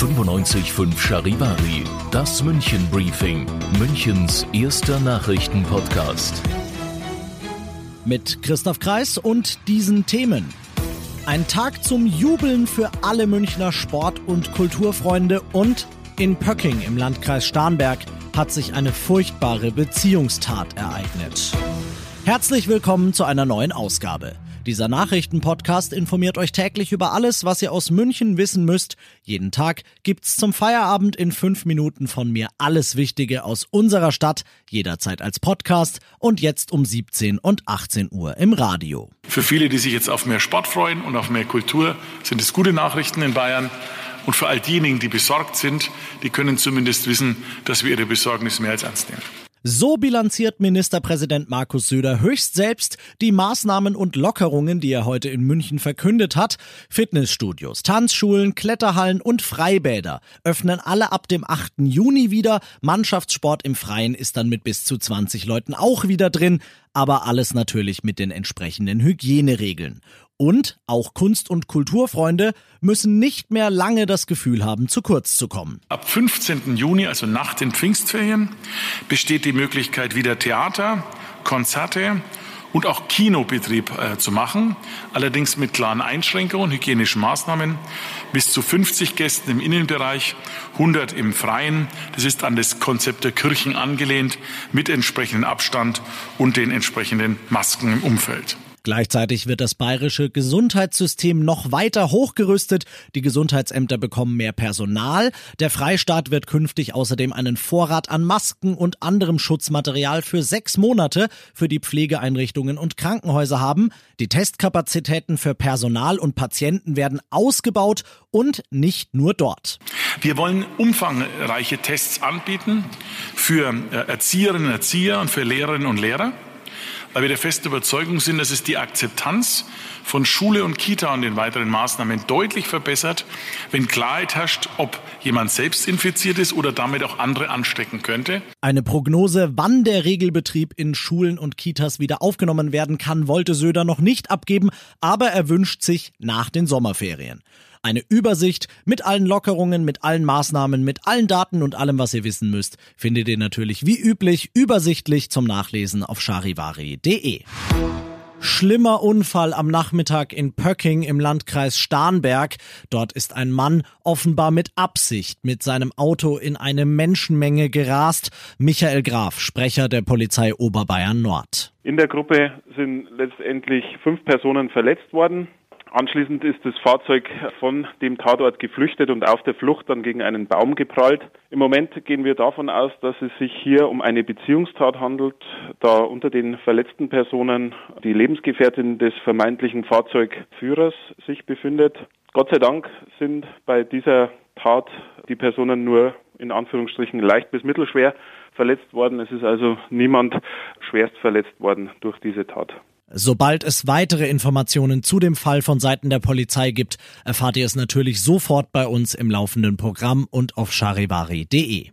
95.5 Charivari, das München Briefing, Münchens erster Nachrichtenpodcast. Mit Christoph Kreis und diesen Themen. Ein Tag zum Jubeln für alle Münchner Sport- und Kulturfreunde und in Pöcking im Landkreis Starnberg hat sich eine furchtbare Beziehungstat ereignet. Herzlich willkommen zu einer neuen Ausgabe. Dieser Nachrichtenpodcast informiert euch täglich über alles, was ihr aus München wissen müsst. Jeden Tag gibt's zum Feierabend in fünf Minuten von mir alles Wichtige aus unserer Stadt, jederzeit als Podcast und jetzt um 17 und 18 Uhr im Radio. Für viele, die sich jetzt auf mehr Sport freuen und auf mehr Kultur, sind es gute Nachrichten in Bayern. Und für all diejenigen, die besorgt sind, die können zumindest wissen, dass wir ihre Besorgnis mehr als ernst nehmen. So bilanziert Ministerpräsident Markus Söder höchst selbst die Maßnahmen und Lockerungen, die er heute in München verkündet hat. Fitnessstudios, Tanzschulen, Kletterhallen und Freibäder öffnen alle ab dem 8. Juni wieder. Mannschaftssport im Freien ist dann mit bis zu 20 Leuten auch wieder drin, aber alles natürlich mit den entsprechenden Hygieneregeln. Und auch Kunst- und Kulturfreunde müssen nicht mehr lange das Gefühl haben, zu kurz zu kommen. Ab 15. Juni, also nach den Pfingstferien, besteht die Möglichkeit, wieder Theater, Konzerte und auch Kinobetrieb äh, zu machen, allerdings mit klaren Einschränkungen, hygienischen Maßnahmen, bis zu 50 Gästen im Innenbereich, 100 im Freien. Das ist an das Konzept der Kirchen angelehnt, mit entsprechendem Abstand und den entsprechenden Masken im Umfeld. Gleichzeitig wird das bayerische Gesundheitssystem noch weiter hochgerüstet. Die Gesundheitsämter bekommen mehr Personal. Der Freistaat wird künftig außerdem einen Vorrat an Masken und anderem Schutzmaterial für sechs Monate für die Pflegeeinrichtungen und Krankenhäuser haben. Die Testkapazitäten für Personal und Patienten werden ausgebaut und nicht nur dort. Wir wollen umfangreiche Tests anbieten für äh, Erzieherinnen und Erzieher und für Lehrerinnen und Lehrer weil wir der festen Überzeugung sind, dass es die Akzeptanz von Schule und Kita und den weiteren Maßnahmen deutlich verbessert, wenn Klarheit herrscht, ob jemand selbst infiziert ist oder damit auch andere anstecken könnte. Eine Prognose, wann der Regelbetrieb in Schulen und Kitas wieder aufgenommen werden kann, wollte Söder noch nicht abgeben, aber er wünscht sich nach den Sommerferien. Eine Übersicht mit allen Lockerungen, mit allen Maßnahmen, mit allen Daten und allem, was ihr wissen müsst, findet ihr natürlich wie üblich übersichtlich zum Nachlesen auf charivari.de. Schlimmer Unfall am Nachmittag in Pöcking im Landkreis Starnberg. Dort ist ein Mann offenbar mit Absicht mit seinem Auto in eine Menschenmenge gerast. Michael Graf, Sprecher der Polizei Oberbayern Nord. In der Gruppe sind letztendlich fünf Personen verletzt worden. Anschließend ist das Fahrzeug von dem Tatort geflüchtet und auf der Flucht dann gegen einen Baum geprallt. Im Moment gehen wir davon aus, dass es sich hier um eine Beziehungstat handelt, da unter den verletzten Personen die Lebensgefährtin des vermeintlichen Fahrzeugführers sich befindet. Gott sei Dank sind bei dieser Tat die Personen nur in Anführungsstrichen leicht bis mittelschwer verletzt worden. Es ist also niemand schwerst verletzt worden durch diese Tat. Sobald es weitere Informationen zu dem Fall von Seiten der Polizei gibt, erfahrt ihr es natürlich sofort bei uns im laufenden Programm und auf charivari.de.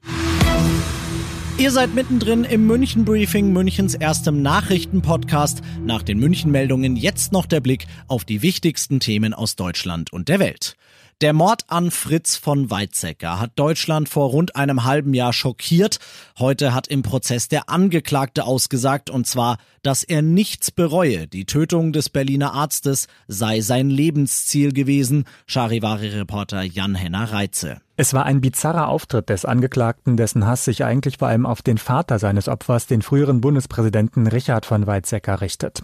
Ihr seid mittendrin im München Briefing, Münchens erstem Nachrichtenpodcast. Nach den München Meldungen jetzt noch der Blick auf die wichtigsten Themen aus Deutschland und der Welt. Der Mord an Fritz von Weizsäcker hat Deutschland vor rund einem halben Jahr schockiert. Heute hat im Prozess der Angeklagte ausgesagt, und zwar, dass er nichts bereue. Die Tötung des Berliner Arztes sei sein Lebensziel gewesen. Charivari-Reporter Jan-Henner Reitze. Es war ein bizarrer Auftritt des Angeklagten, dessen Hass sich eigentlich vor allem auf den Vater seines Opfers, den früheren Bundespräsidenten Richard von Weizsäcker, richtet.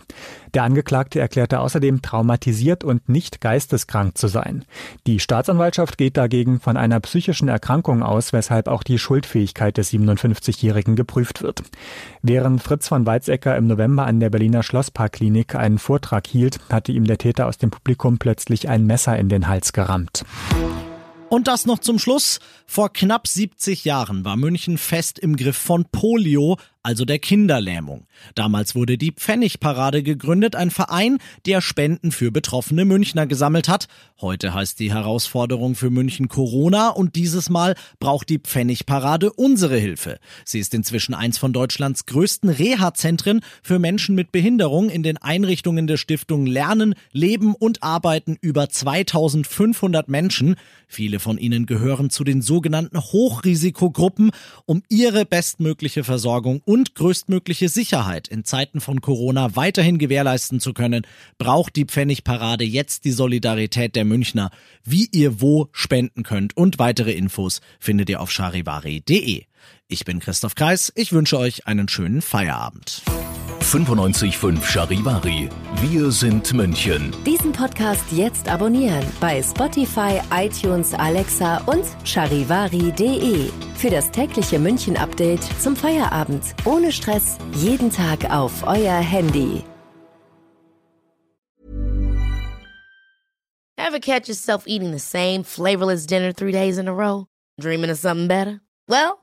Der Angeklagte erklärte außerdem traumatisiert und nicht geisteskrank zu sein. Die Staatsanwaltschaft geht dagegen von einer psychischen Erkrankung aus, weshalb auch die Schuldfähigkeit des 57-Jährigen geprüft wird. Während Fritz von Weizsäcker im November an der Berliner Schlossparkklinik einen Vortrag hielt, hatte ihm der Täter aus dem Publikum plötzlich ein Messer in den Hals gerammt. Und das noch zum Schluss. Vor knapp 70 Jahren war München fest im Griff von Polio, also der Kinderlähmung. Damals wurde die Pfennigparade gegründet, ein Verein, der Spenden für betroffene Münchner gesammelt hat. Heute heißt die Herausforderung für München Corona und dieses Mal braucht die Pfennigparade unsere Hilfe. Sie ist inzwischen eins von Deutschlands größten Reha-Zentren für Menschen mit Behinderung. In den Einrichtungen der Stiftung lernen, leben und arbeiten über 2500 Menschen. Viele von ihnen gehören zu den sogenannten Hochrisikogruppen. Um ihre bestmögliche Versorgung größtmögliche Sicherheit in Zeiten von Corona weiterhin gewährleisten zu können, braucht die Pfennigparade jetzt die Solidarität der Münchner. Wie ihr wo spenden könnt und weitere Infos findet ihr auf charivari.de. Ich bin Christoph Kreis, ich wünsche euch einen schönen Feierabend. 95.5 Charivari. Wir sind München. Diesen Podcast jetzt abonnieren bei Spotify, iTunes, Alexa und charivari.de. Für das tägliche München-Update zum Feierabend. Ohne Stress, jeden Tag auf euer Handy. Ever catch yourself eating the same flavorless dinner three days in a row? Dreaming of something better? Well,